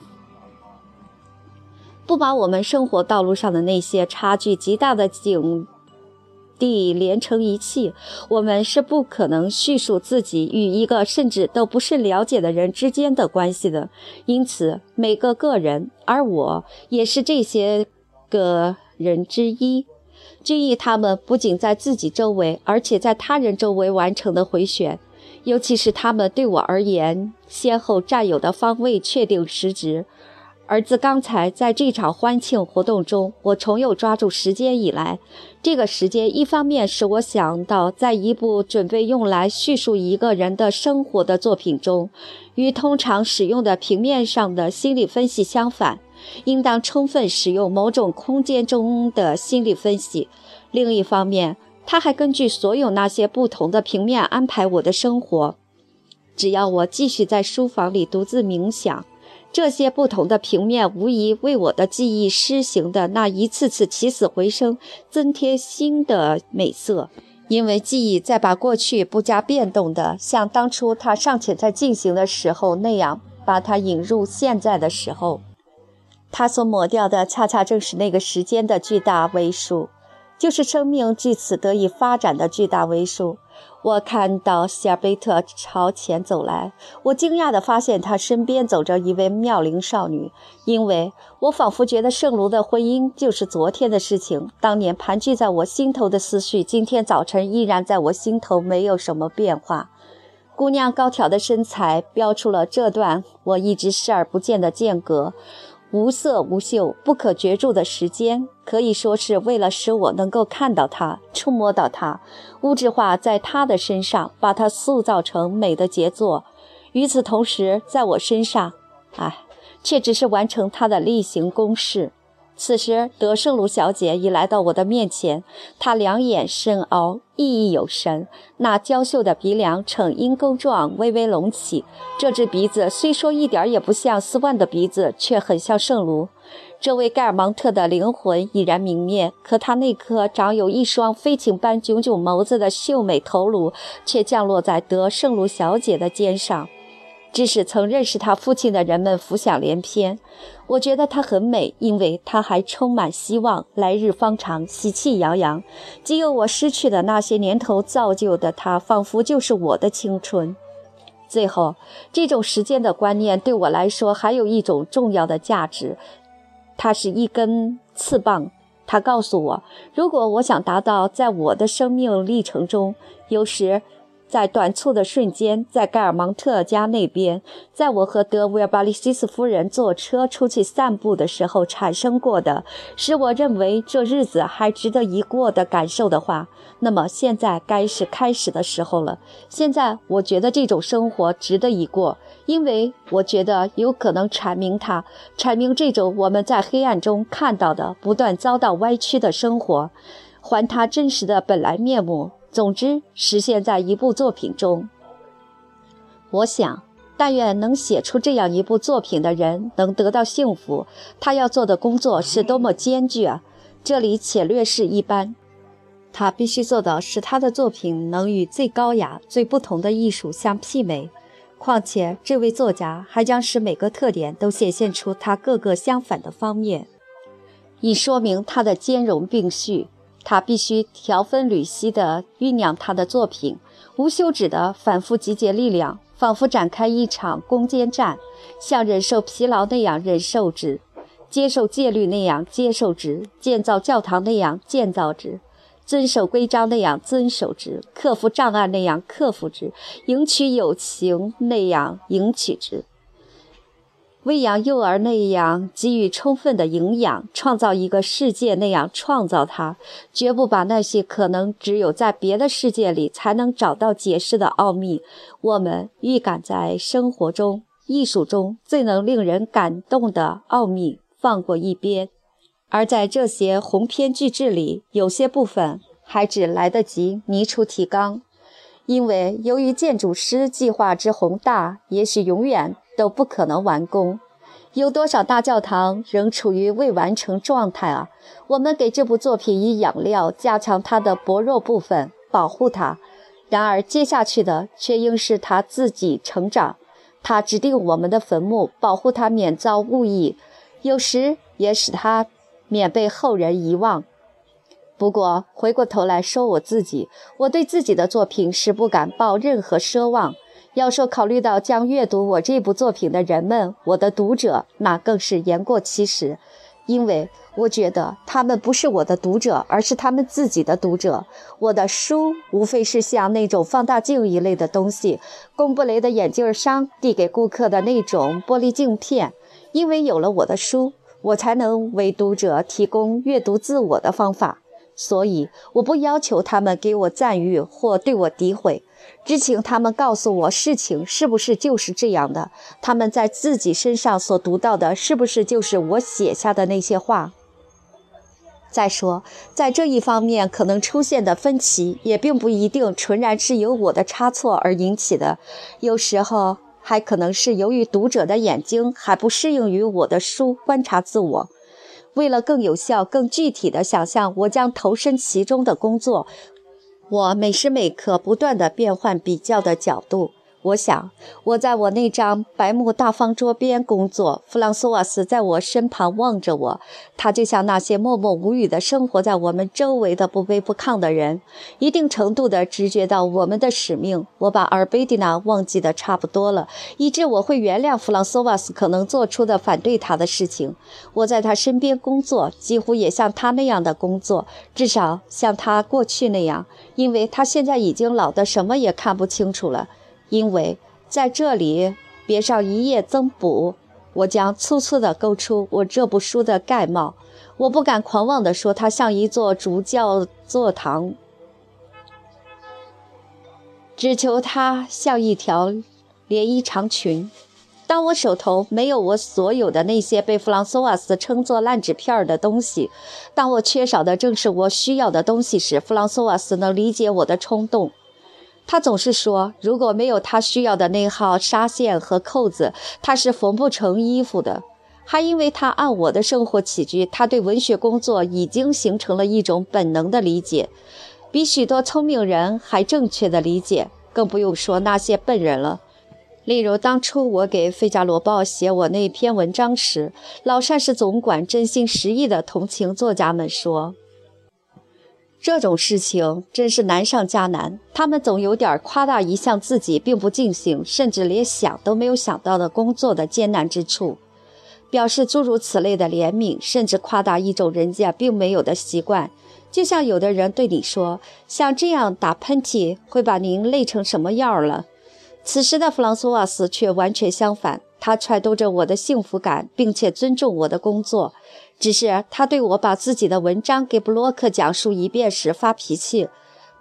不把我们生活道路上的那些差距极大的景地连成一气，我们是不可能叙述自己与一个甚至都不是了解的人之间的关系的。因此，每个个人，而我也是这些个人之一，均以他们不仅在自己周围，而且在他人周围完成的回旋，尤其是他们对我而言先后占有的方位确定实质。而自刚才在这场欢庆活动中，我重又抓住时间以来，这个时间一方面使我想到，在一部准备用来叙述一个人的生活的作品中，与通常使用的平面上的心理分析相反，应当充分使用某种空间中的心理分析；另一方面，他还根据所有那些不同的平面安排我的生活。只要我继续在书房里独自冥想。这些不同的平面无疑为我的记忆施行的那一次次起死回生增添新的美色，因为记忆在把过去不加变动的，像当初它尚且在进行的时候那样，把它引入现在的时候，它所抹掉的恰恰正是那个时间的巨大微数，就是生命至此得以发展的巨大微数。我看到希尔贝特朝前走来，我惊讶地发现他身边走着一位妙龄少女，因为我仿佛觉得圣卢的婚姻就是昨天的事情，当年盘踞在我心头的思绪，今天早晨依然在我心头没有什么变化。姑娘高挑的身材标出了这段我一直视而不见的间隔。无色无嗅、不可觉住的时间，可以说是为了使我能够看到它、触摸到它，物质化在它的身上，把它塑造成美的杰作。与此同时，在我身上，哎，却只是完成它的例行公事。此时，德胜卢小姐已来到我的面前，她两眼深凹，熠熠有神，那娇秀的鼻梁呈鹰钩状，微微隆起。这只鼻子虽说一点也不像斯万的鼻子，却很像圣卢。这位盖尔芒特的灵魂已然泯灭，可他那颗长有一双飞禽般炯炯眸子的秀美头颅，却降落在德胜卢小姐的肩上。致使曾认识他父亲的人们浮想联翩。我觉得她很美，因为她还充满希望，来日方长，喜气洋洋。只有我失去的那些年头造就的她，仿佛就是我的青春。最后，这种时间的观念对我来说还有一种重要的价值，它是一根刺棒。它告诉我，如果我想达到在我的生命历程中，有时。在短促的瞬间，在盖尔芒特家那边，在我和德维尔巴利西斯夫人坐车出去散步的时候产生过的，使我认为这日子还值得一过的感受的话，那么现在该是开始的时候了。现在我觉得这种生活值得一过，因为我觉得有可能阐明它，阐明这种我们在黑暗中看到的不断遭到歪曲的生活，还它真实的本来面目。总之，实现在一部作品中。我想，但愿能写出这样一部作品的人能得到幸福。他要做的工作是多么艰巨啊！这里且略示一般。他必须做到使他的作品能与最高雅、最不同的艺术相媲美。况且，这位作家还将使每个特点都显现出他各个相反的方面，以说明他的兼容并蓄。他必须条分缕析地酝酿他的作品，无休止地反复集结力量，仿佛展开一场攻坚战，像忍受疲劳那样忍受之，接受戒律那样接受之，建造教堂那样建造之，遵守规章那样遵守之，克服障碍那样克服之，迎娶友情那样迎娶之。喂养幼儿那样给予充分的营养，创造一个世界那样创造它，绝不把那些可能只有在别的世界里才能找到解释的奥秘，我们预感在生活中、艺术中最能令人感动的奥秘放过一边，而在这些鸿篇巨制里，有些部分还只来得及拟出提纲，因为由于建筑师计划之宏大，也许永远。都不可能完工，有多少大教堂仍处于未完成状态啊？我们给这部作品以养料，加强它的薄弱部分，保护它。然而，接下去的却应是他自己成长。他指定我们的坟墓，保护他免遭误意，有时也使他免被后人遗忘。不过，回过头来说我自己，我对自己的作品是不敢抱任何奢望。要说考虑到将阅读我这部作品的人们，我的读者，那更是言过其实。因为我觉得他们不是我的读者，而是他们自己的读者。我的书无非是像那种放大镜一类的东西，贡布雷的眼镜商递给顾客的那种玻璃镜片。因为有了我的书，我才能为读者提供阅读自我的方法。所以，我不要求他们给我赞誉或对我诋毁，只请他们告诉我事情是不是就是这样的。他们在自己身上所读到的，是不是就是我写下的那些话？再说，在这一方面可能出现的分歧，也并不一定纯然是由我的差错而引起的，有时候还可能是由于读者的眼睛还不适应于我的书观察自我。为了更有效、更具体地想象我将投身其中的工作，我每时每刻不断地变换比较的角度。我想，我在我那张白木大方桌边工作。弗朗索瓦斯在我身旁望着我，他就像那些默默无语的生活在我们周围的不卑不亢的人，一定程度地直觉到我们的使命。我把阿尔贝蒂娜忘记的差不多了，以致我会原谅弗朗索瓦斯可能做出的反对他的事情。我在他身边工作，几乎也像他那样的工作，至少像他过去那样，因为他现在已经老得什么也看不清楚了。因为在这里别上一页增补，我将粗粗地勾出我这部书的概貌。我不敢狂妄地说它像一座主教座堂，只求它像一条连衣长裙。当我手头没有我所有的那些被弗朗索瓦斯称作烂纸片的东西，当我缺少的正是我需要的东西时，弗朗索瓦斯能理解我的冲动。他总是说，如果没有他需要的那号纱线和扣子，他是缝不成衣服的。还因为他按我的生活起居，他对文学工作已经形成了一种本能的理解，比许多聪明人还正确的理解。更不用说那些笨人了。例如，当初我给《费加罗报》写我那篇文章时，老膳食总管真心实意地同情作家们说。这种事情真是难上加难。他们总有点夸大一项自己并不进行，甚至连想都没有想到的工作的艰难之处，表示诸如此类的怜悯，甚至夸大一种人家并没有的习惯。就像有的人对你说：“像这样打喷嚏会把您累成什么样了？”此时的弗朗索瓦斯却完全相反，他揣度着我的幸福感，并且尊重我的工作。只是他对我把自己的文章给布洛克讲述一遍时发脾气，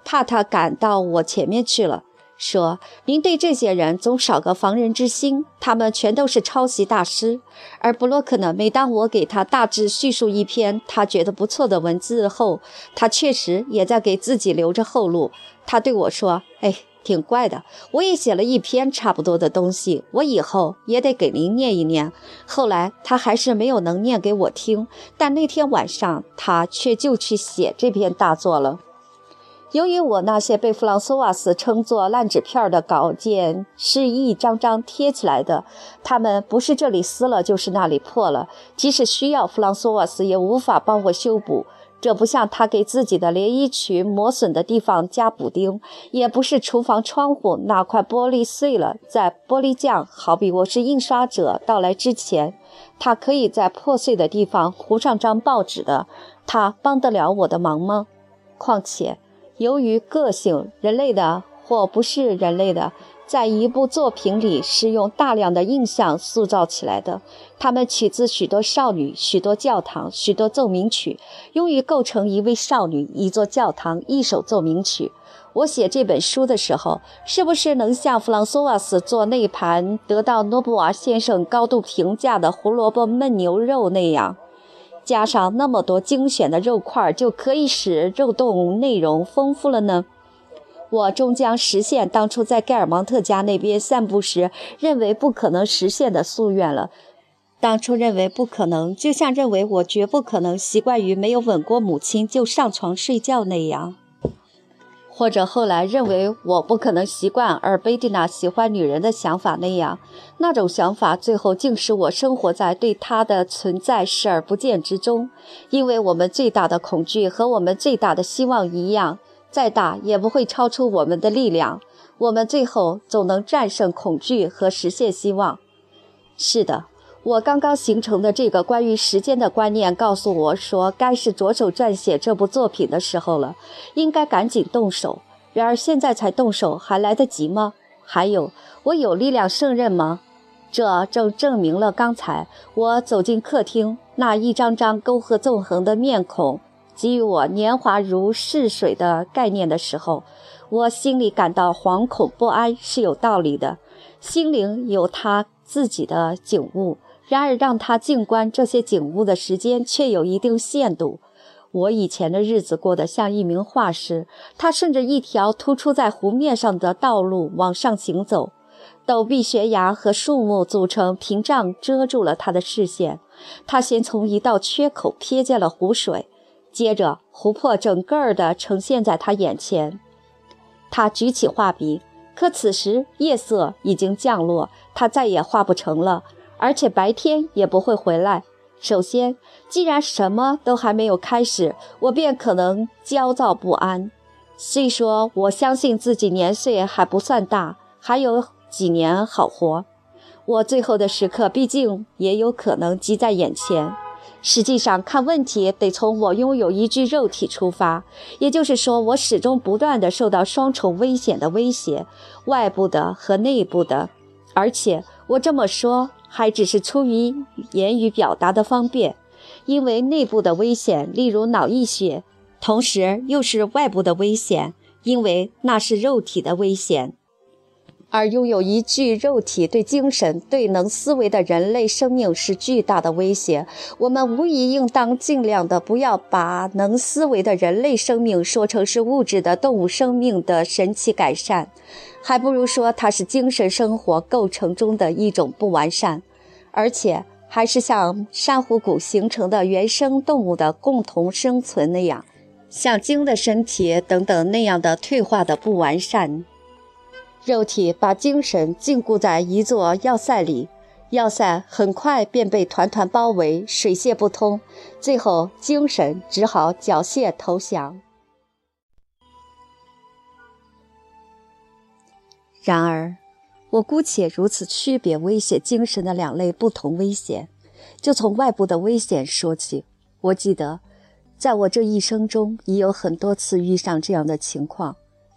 怕他赶到我前面去了，说：“您对这些人总少个防人之心，他们全都是抄袭大师。”而布洛克呢，每当我给他大致叙述一篇他觉得不错的文字后，他确实也在给自己留着后路。他对我说：“哎。”挺怪的，我也写了一篇差不多的东西，我以后也得给您念一念。后来他还是没有能念给我听，但那天晚上他却就去写这篇大作了。由于我那些被弗朗索瓦斯称作烂纸片的稿件是一张张贴起来的，他们不是这里撕了，就是那里破了，即使需要，弗朗索瓦斯也无法帮我修补。这不像他给自己的连衣裙磨损的地方加补丁，也不是厨房窗户那块玻璃碎了，在玻璃匠好比我是印刷者到来之前，他可以在破碎的地方糊上张报纸的，他帮得了我的忙吗？况且，由于个性，人类的或不是人类的。在一部作品里是用大量的印象塑造起来的，它们取自许多少女、许多教堂、许多奏鸣曲，用于构成一位少女、一座教堂、一首奏鸣曲。我写这本书的时候，是不是能像弗朗索瓦斯做那盘得到诺布瓦先生高度评价的胡萝卜焖牛肉那样，加上那么多精选的肉块，就可以使肉冻内容丰富了呢？我终将实现当初在盖尔芒特家那边散步时认为不可能实现的夙愿了。当初认为不可能，就像认为我绝不可能习惯于没有吻过母亲就上床睡觉那样。或者后来认为我不可能习惯而贝蒂娜喜欢女人的想法那样，那种想法最后竟使我生活在对她的存在视而不见之中。因为我们最大的恐惧和我们最大的希望一样，再大也不会超出我们的力量。我们最后总能战胜恐惧和实现希望。是的。我刚刚形成的这个关于时间的观念告诉我说，该是着手撰写这部作品的时候了，应该赶紧动手。然而现在才动手，还来得及吗？还有，我有力量胜任吗？这正证明了刚才我走进客厅，那一张张沟壑纵横的面孔给予我年华如逝水的概念的时候，我心里感到惶恐不安是有道理的。心灵有他自己的景物。然而，让他静观这些景物的时间却有一定限度。我以前的日子过得像一名画师，他顺着一条突出在湖面上的道路往上行走，陡壁悬崖和树木组成屏障，遮住了他的视线。他先从一道缺口瞥见了湖水，接着湖泊整个儿的呈现在他眼前。他举起画笔，可此时夜色已经降落，他再也画不成了。而且白天也不会回来。首先，既然什么都还没有开始，我便可能焦躁不安。虽说我相信自己年岁还不算大，还有几年好活，我最后的时刻毕竟也有可能即在眼前。实际上，看问题得从我拥有一具肉体出发，也就是说，我始终不断地受到双重危险的威胁，外部的和内部的。而且，我这么说。还只是出于言语表达的方便，因为内部的危险，例如脑溢血，同时又是外部的危险，因为那是肉体的危险。而拥有一具肉体，对精神、对能思维的人类生命是巨大的威胁。我们无疑应当尽量的不要把能思维的人类生命说成是物质的动物生命的神奇改善。还不如说它是精神生活构成中的一种不完善，而且还是像珊瑚骨形成的原生动物的共同生存那样，像鲸的身体等等那样的退化的不完善。肉体把精神禁锢在一座要塞里，要塞很快便被团团包围，水泄不通，最后精神只好缴械投降。然而，我姑且如此区别威胁精神的两类不同危险，就从外部的危险说起。我记得，在我这一生中已有很多次遇上这样的情况。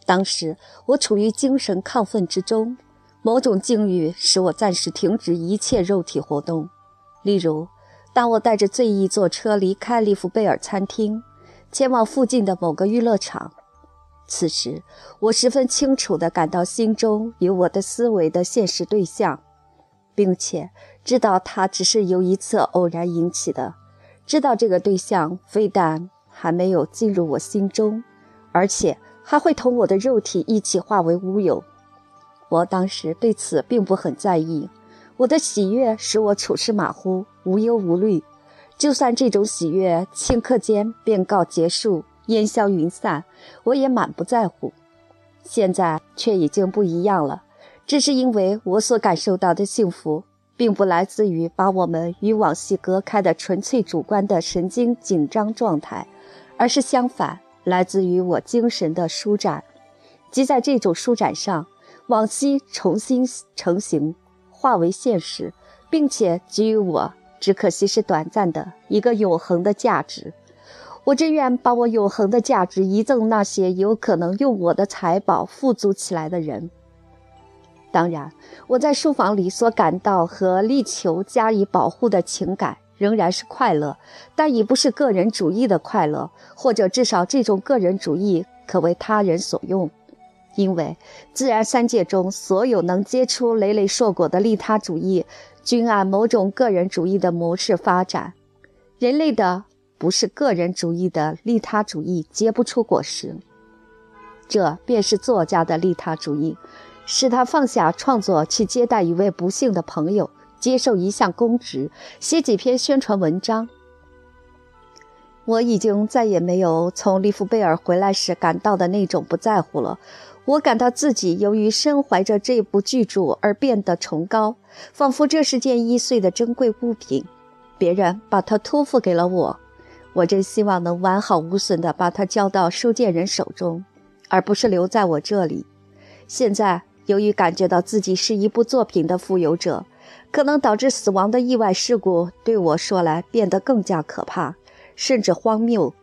当时我处于精神亢奋之中，某种境遇使我暂时停止一切肉体活动。例如，当我带着醉意坐车离开利弗贝尔餐厅，前往附近的某个娱乐场。此时，我十分清楚地感到心中有我的思维的现实对象，并且知道它只是由一次偶然引起的。知道这个对象非但还没有进入我心中，而且还会同我的肉体一起化为乌有。我当时对此并不很在意，我的喜悦使我处事马虎，无忧无虑。就算这种喜悦顷刻间便告结束。烟消云散，我也满不在乎。现在却已经不一样了，这是因为我所感受到的幸福，并不来自于把我们与往昔隔开的纯粹主观的神经紧张状态，而是相反，来自于我精神的舒展。即在这种舒展上，往昔重新成型，化为现实，并且给予我，只可惜是短暂的一个永恒的价值。我只愿把我永恒的价值遗赠那些有可能用我的财宝富足起来的人。当然，我在书房里所感到和力求加以保护的情感仍然是快乐，但已不是个人主义的快乐，或者至少这种个人主义可为他人所用。因为自然三界中所有能结出累累硕果的利他主义，均按某种个人主义的模式发展。人类的。不是个人主义的利他主义结不出果实，这便是作家的利他主义，使他放下创作去接待一位不幸的朋友，接受一项公职，写几篇宣传文章。我已经再也没有从利弗贝尔回来时感到的那种不在乎了。我感到自己由于身怀着这部巨著而变得崇高，仿佛这是件易碎的珍贵物品，别人把它托付给了我。我真希望能完好无损地把它交到收件人手中，而不是留在我这里。现在，由于感觉到自己是一部作品的富有者，可能导致死亡的意外事故对我说来变得更加可怕。甚至荒谬。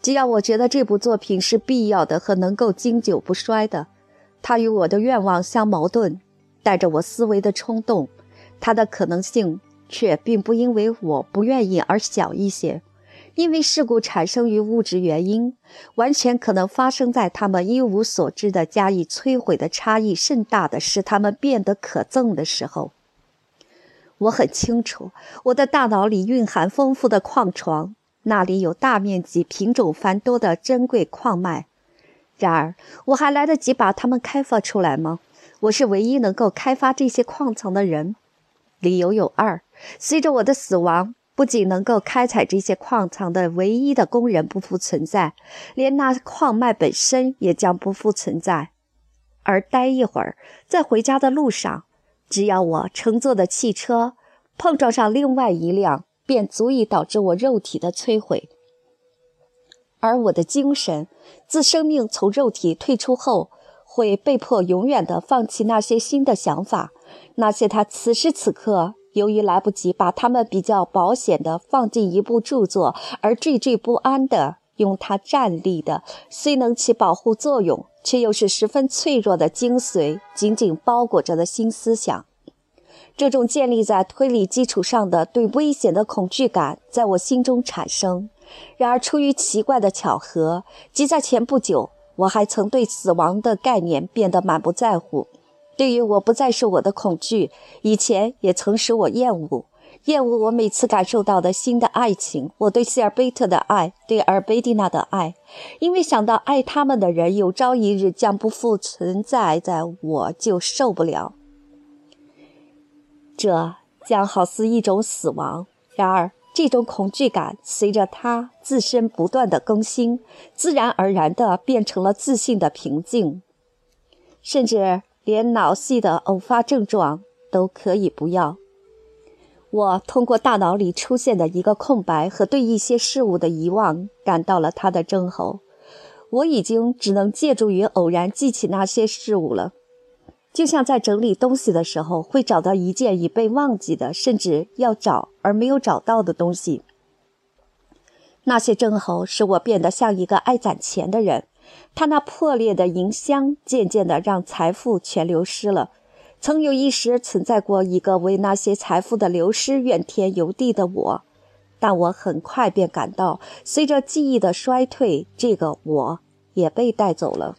只要我觉得这部作品是必要的和能够经久不衰的，它与我的愿望相矛盾，带着我思维的冲动，它的可能性却并不因为我不愿意而小一些。因为事故产生于物质原因，完全可能发生在他们一无所知的加以摧毁的差异甚大的使他们变得可憎的时候。我很清楚，我的大脑里蕴含丰富的矿床。那里有大面积、品种繁多的珍贵矿脉，然而我还来得及把它们开发出来吗？我是唯一能够开发这些矿藏的人。理由有二：随着我的死亡，不仅能够开采这些矿藏的唯一的工人不复存在，连那矿脉本身也将不复存在。而待一会儿，在回家的路上，只要我乘坐的汽车碰撞上另外一辆。便足以导致我肉体的摧毁，而我的精神自生命从肉体退出后，会被迫永远地放弃那些新的想法，那些他此时此刻由于来不及把它们比较保险地放进一部著作而惴惴不安的用它站立的，虽能起保护作用，却又是十分脆弱的精髓，紧紧包裹着的新思想。这种建立在推理基础上的对危险的恐惧感在我心中产生。然而，出于奇怪的巧合，即在前不久，我还曾对死亡的概念变得满不在乎。对于我不再是我的恐惧，以前也曾使我厌恶，厌恶我每次感受到的新的爱情，我对希尔贝特的爱，对尔贝蒂娜的爱，因为想到爱他们的人有朝一日将不复存在，在我就受不了。这将好似一种死亡。然而，这种恐惧感随着他自身不断的更新，自然而然地变成了自信的平静，甚至连脑系的偶发症状都可以不要。我通过大脑里出现的一个空白和对一些事物的遗忘，感到了他的征候。我已经只能借助于偶然记起那些事物了。就像在整理东西的时候，会找到一件已被忘记的，甚至要找而没有找到的东西。那些征候使我变得像一个爱攒钱的人。他那破裂的银箱渐渐地让财富全流失了。曾有一时存在过一个为那些财富的流失怨天尤地的我，但我很快便感到，随着记忆的衰退，这个我也被带走了。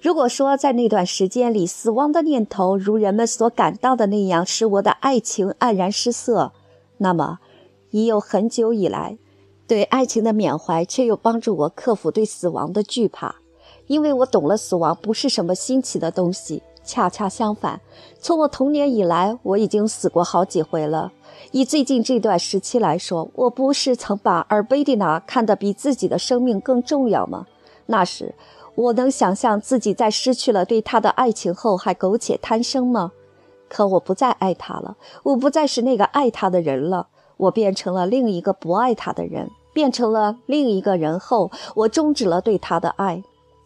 如果说在那段时间里，死亡的念头如人们所感到的那样使我的爱情黯然失色，那么已有很久以来，对爱情的缅怀却又帮助我克服对死亡的惧怕，因为我懂了死亡不是什么新奇的东西。恰恰相反，从我童年以来，我已经死过好几回了。以最近这段时期来说，我不是曾把尔贝蒂娜看得比自己的生命更重要吗？那时。我能想象自己在失去了对她的爱情后还苟且贪生吗？可我不再爱他了，我不再是那个爱他的人了，我变成了另一个不爱他的人，变成了另一个人后，我终止了对他的爱，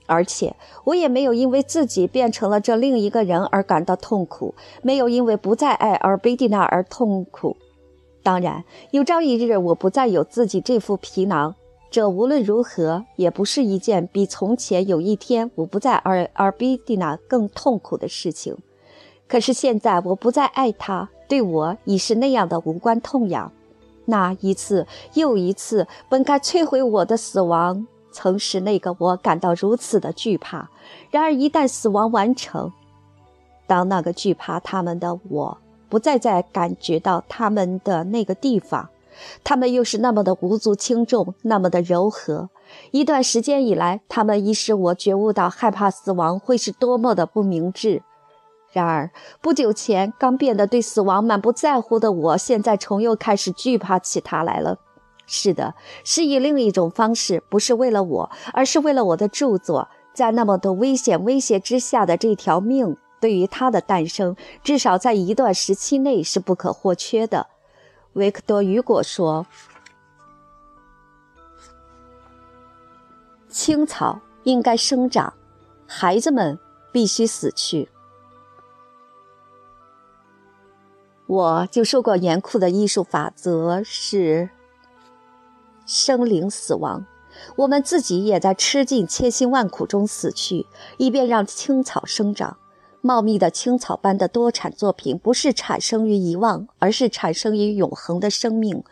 而且我也没有因为自己变成了这另一个人而感到痛苦，没有因为不再爱而贝蒂娜而痛苦。当然，有朝一日我不再有自己这副皮囊。这无论如何也不是一件比从前有一天我不再尔尔贝蒂娜更痛苦的事情。可是现在我不再爱他，对我已是那样的无关痛痒。那一次又一次本该摧毁我的死亡，曾使那个我感到如此的惧怕。然而一旦死亡完成，当那个惧怕他们的我不再在感觉到他们的那个地方。他们又是那么的无足轻重，那么的柔和。一段时间以来，他们已使我觉悟到害怕死亡会是多么的不明智。然而，不久前刚变得对死亡满不在乎的我，现在重又开始惧怕起他来了。是的，是以另一种方式，不是为了我，而是为了我的著作。在那么多危险威胁之下的这条命，对于它的诞生，至少在一段时期内是不可或缺的。维克多·雨果说：“青草应该生长，孩子们必须死去。”我就说过，严酷的艺术法则是生灵死亡。我们自己也在吃尽千辛万苦中死去，以便让青草生长。茂密的青草般的多产作品，不是产生于遗忘，而是产生于永恒的生命。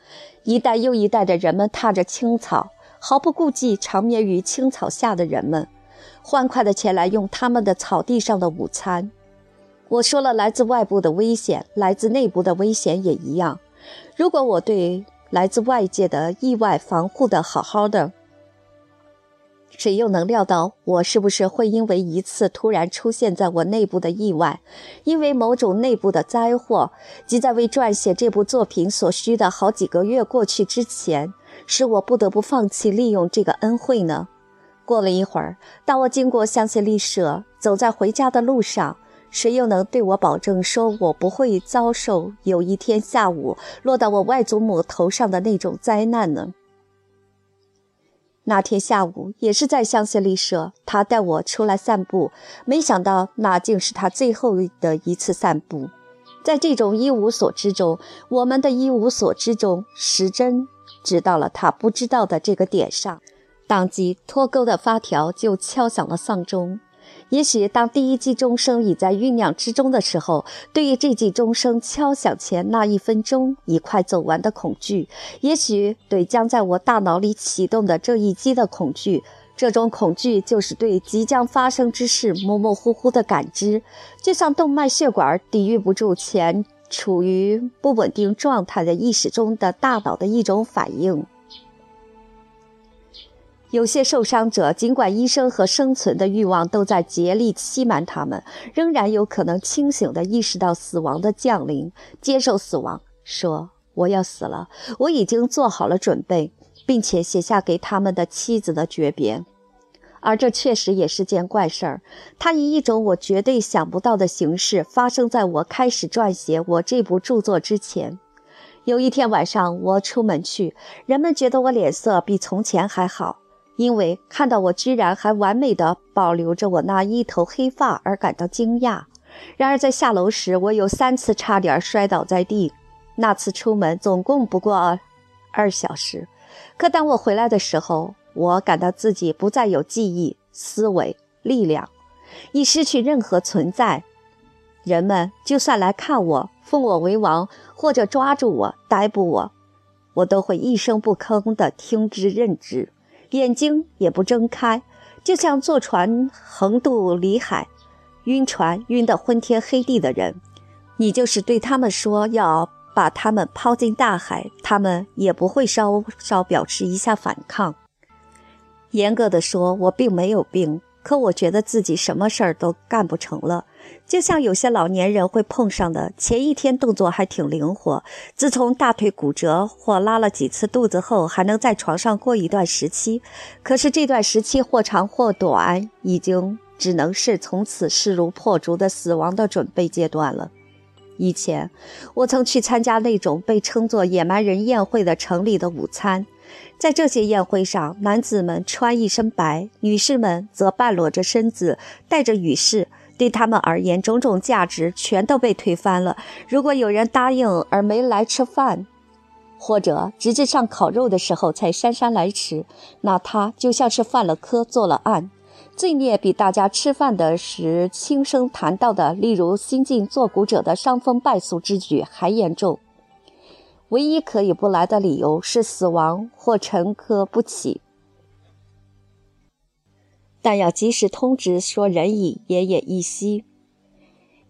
一代又一代的人们踏着青草，毫不顾忌长眠于青草下的人们，欢快地前来用他们的草地上的午餐。我说了，来自外部的危险，来自内部的危险也一样。如果我对来自外界的意外防护的好好的，谁又能料到我是不是会因为一次突然出现在我内部的意外，因为某种内部的灾祸，即在为撰写这部作品所需的好几个月过去之前，使我不得不放弃利用这个恩惠呢？过了一会儿，当我经过香榭丽舍，走在回家的路上。谁又能对我保证，说我不会遭受有一天下午落到我外祖母头上的那种灾难呢？那天下午也是在香榭丽舍，他带我出来散步，没想到那竟是他最后的一次散步。在这种一无所知中，我们的一无所知中，时针指到了他不知道的这个点上，当即脱钩的发条就敲响了丧钟。也许当第一记钟声已在酝酿之中的时候，对于这记钟声敲响前那一分钟已快走完的恐惧，也许对将在我大脑里启动的这一击的恐惧，这种恐惧就是对即将发生之事模模糊糊的感知，就像动脉血管抵御不住前处于不稳定状态的意识中的大脑的一种反应。有些受伤者，尽管医生和生存的欲望都在竭力欺瞒他们，仍然有可能清醒地意识到死亡的降临，接受死亡，说：“我要死了，我已经做好了准备，并且写下给他们的妻子的诀别。”而这确实也是件怪事儿，它以一种我绝对想不到的形式发生在我开始撰写我这部著作之前。有一天晚上，我出门去，人们觉得我脸色比从前还好。因为看到我居然还完美的保留着我那一头黑发而感到惊讶。然而在下楼时，我有三次差点摔倒在地。那次出门总共不过二小时，可当我回来的时候，我感到自己不再有记忆、思维、力量，已失去任何存在。人们就算来看我、封我为王，或者抓住我、逮捕我，我都会一声不吭地听之任之。眼睛也不睁开，就像坐船横渡里海、晕船晕得昏天黑地的人。你就是对他们说要把他们抛进大海，他们也不会稍稍表示一下反抗。严格的说，我并没有病。可我觉得自己什么事儿都干不成了，就像有些老年人会碰上的。前一天动作还挺灵活，自从大腿骨折或拉了几次肚子后，还能在床上过一段时期。可是这段时期或长或短，已经只能是从此势如破竹的死亡的准备阶段了。以前，我曾去参加那种被称作野蛮人宴会的城里的午餐。在这些宴会上，男子们穿一身白，女士们则半裸着身子，戴着羽饰。对他们而言，种种价值全都被推翻了。如果有人答应而没来吃饭，或者直至上烤肉的时候才姗姗来迟，那他就像是犯了科、做了案，罪孽比大家吃饭的时轻声谈到的，例如新晋作古者的伤风败俗之举还严重。唯一可以不来的理由是死亡或沉疴不起，但要及时通知说人已奄奄一息，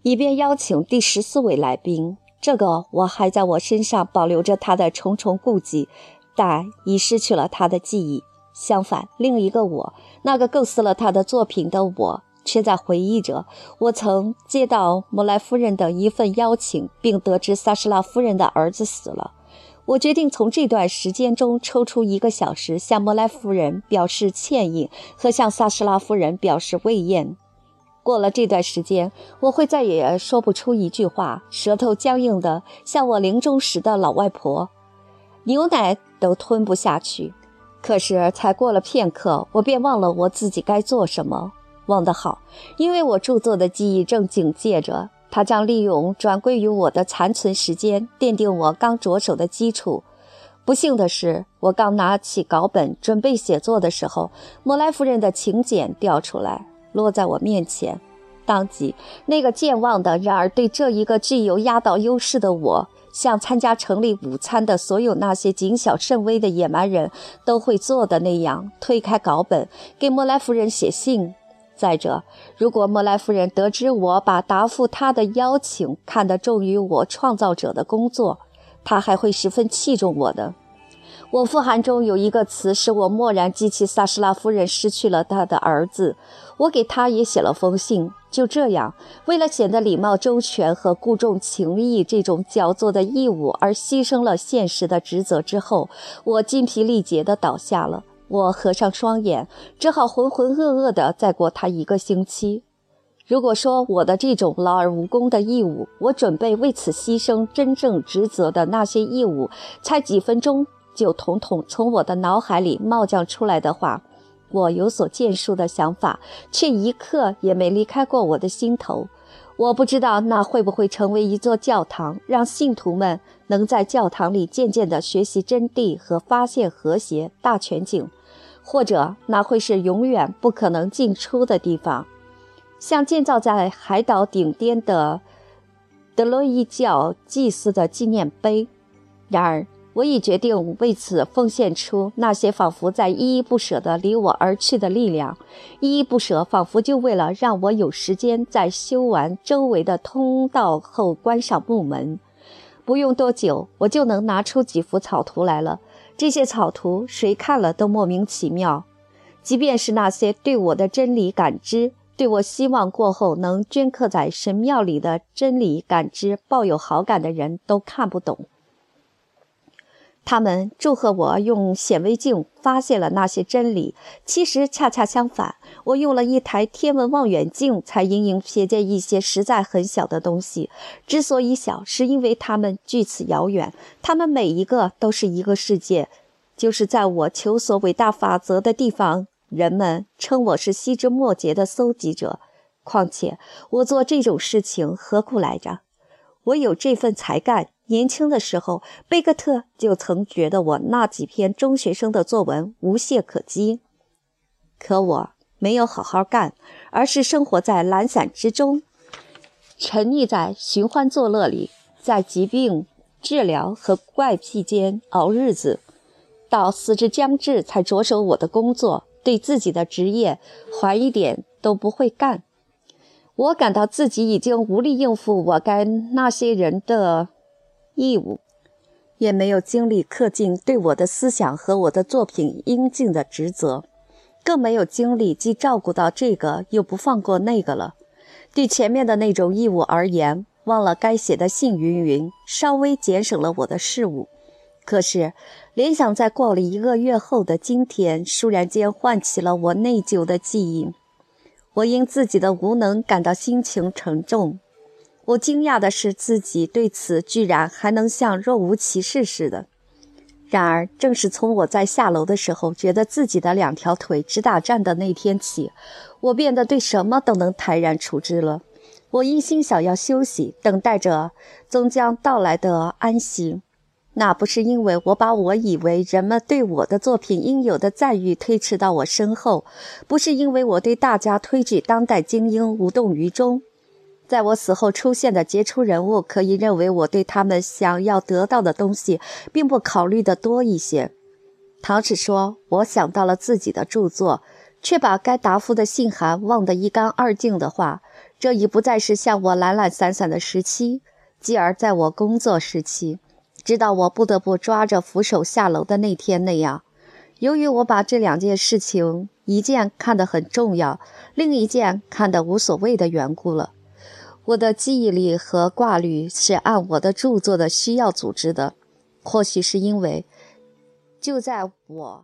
以便邀请第十四位来宾。这个我还在我身上保留着他的重重顾忌，但已失去了他的记忆。相反，另一个我，那个构思了他的作品的我，却在回忆着我曾接到莫莱夫人的一份邀请，并得知萨什拉夫人的儿子死了。我决定从这段时间中抽出一个小时，向莫莱夫人表示歉意和向萨什拉夫人表示慰厌。过了这段时间，我会再也说不出一句话，舌头僵硬的像我临终时的老外婆，牛奶都吞不下去。可是才过了片刻，我便忘了我自己该做什么。忘得好，因为我著作的记忆正警戒着，它将利用转归于我的残存时间，奠定我刚着手的基础。不幸的是，我刚拿起稿本准备写作的时候，莫莱夫人的请柬掉出来。落在我面前，当即那个健忘的，然而对这一个具有压倒优势的我，像参加城里午餐的所有那些谨小慎微的野蛮人都会做的那样，推开稿本给莫莱夫人写信。再者，如果莫莱夫人得知我把答复她的邀请看得重于我创造者的工作，她还会十分器重我的。我复函中有一个词使我蓦然记起萨什拉夫人失去了她的儿子。我给他也写了封信。就这样，为了显得礼貌周全和顾重情谊这种叫做的义务而牺牲了现实的职责之后，我筋疲力竭地倒下了。我合上双眼，只好浑浑噩噩地再过他一个星期。如果说我的这种劳而无功的义务，我准备为此牺牲真正职责的那些义务，才几分钟就统统从我的脑海里冒将出来的话，我有所建树的想法，却一刻也没离开过我的心头。我不知道那会不会成为一座教堂，让信徒们能在教堂里渐渐地学习真谛和发现和谐大全景，或者那会是永远不可能进出的地方，像建造在海岛顶巅的德洛伊教祭司的纪念碑。然而。我已决定为此奉献出那些仿佛在依依不舍地离我而去的力量，依依不舍，仿佛就为了让我有时间在修完周围的通道后关上木门。不用多久，我就能拿出几幅草图来了。这些草图谁看了都莫名其妙，即便是那些对我的真理感知，对我希望过后能镌刻在神庙里的真理感知抱有好感的人都看不懂。他们祝贺我用显微镜发现了那些真理，其实恰恰相反，我用了一台天文望远镜才隐隐瞥见一些实在很小的东西。之所以小，是因为它们距此遥远，它们每一个都是一个世界。就是在我求索伟大法则的地方，人们称我是细枝末节的搜集者。况且我做这种事情何苦来着？我有这份才干。年轻的时候，贝克特就曾觉得我那几篇中学生的作文无懈可击。可我没有好好干，而是生活在懒散之中，沉溺在寻欢作乐里，在疾病治疗和怪癖间熬日子，到死之将至才着手我的工作。对自己的职业，怀一点都不会干。我感到自己已经无力应付我该那些人的。义务，也没有精力恪尽对我的思想和我的作品应尽的职责，更没有精力既照顾到这个又不放过那个了。对前面的那种义务而言，忘了该写的信云云，稍微减省了我的事务。可是，联想在过了一个月后的今天，倏然间唤起了我内疚的记忆。我因自己的无能感到心情沉重。我惊讶的是，自己对此居然还能像若无其事似的。然而，正是从我在下楼的时候觉得自己的两条腿直打颤的那天起，我变得对什么都能泰然处之了。我一心想要休息，等待着终将到来的安息。那不是因为我把我以为人们对我的作品应有的赞誉推迟到我身后，不是因为我对大家推举当代精英无动于衷。在我死后出现的杰出人物，可以认为我对他们想要得到的东西，并不考虑的多一些。唐使说：“我想到了自己的著作，却把该答复的信函忘得一干二净的话，这已不再是像我懒懒散散的时期，继而在我工作时期，直到我不得不抓着扶手下楼的那天那样。由于我把这两件事情一件看得很重要，另一件看得无所谓的缘故了，我的记忆力和挂虑是按我的著作的需要组织的。或许是因为就在我。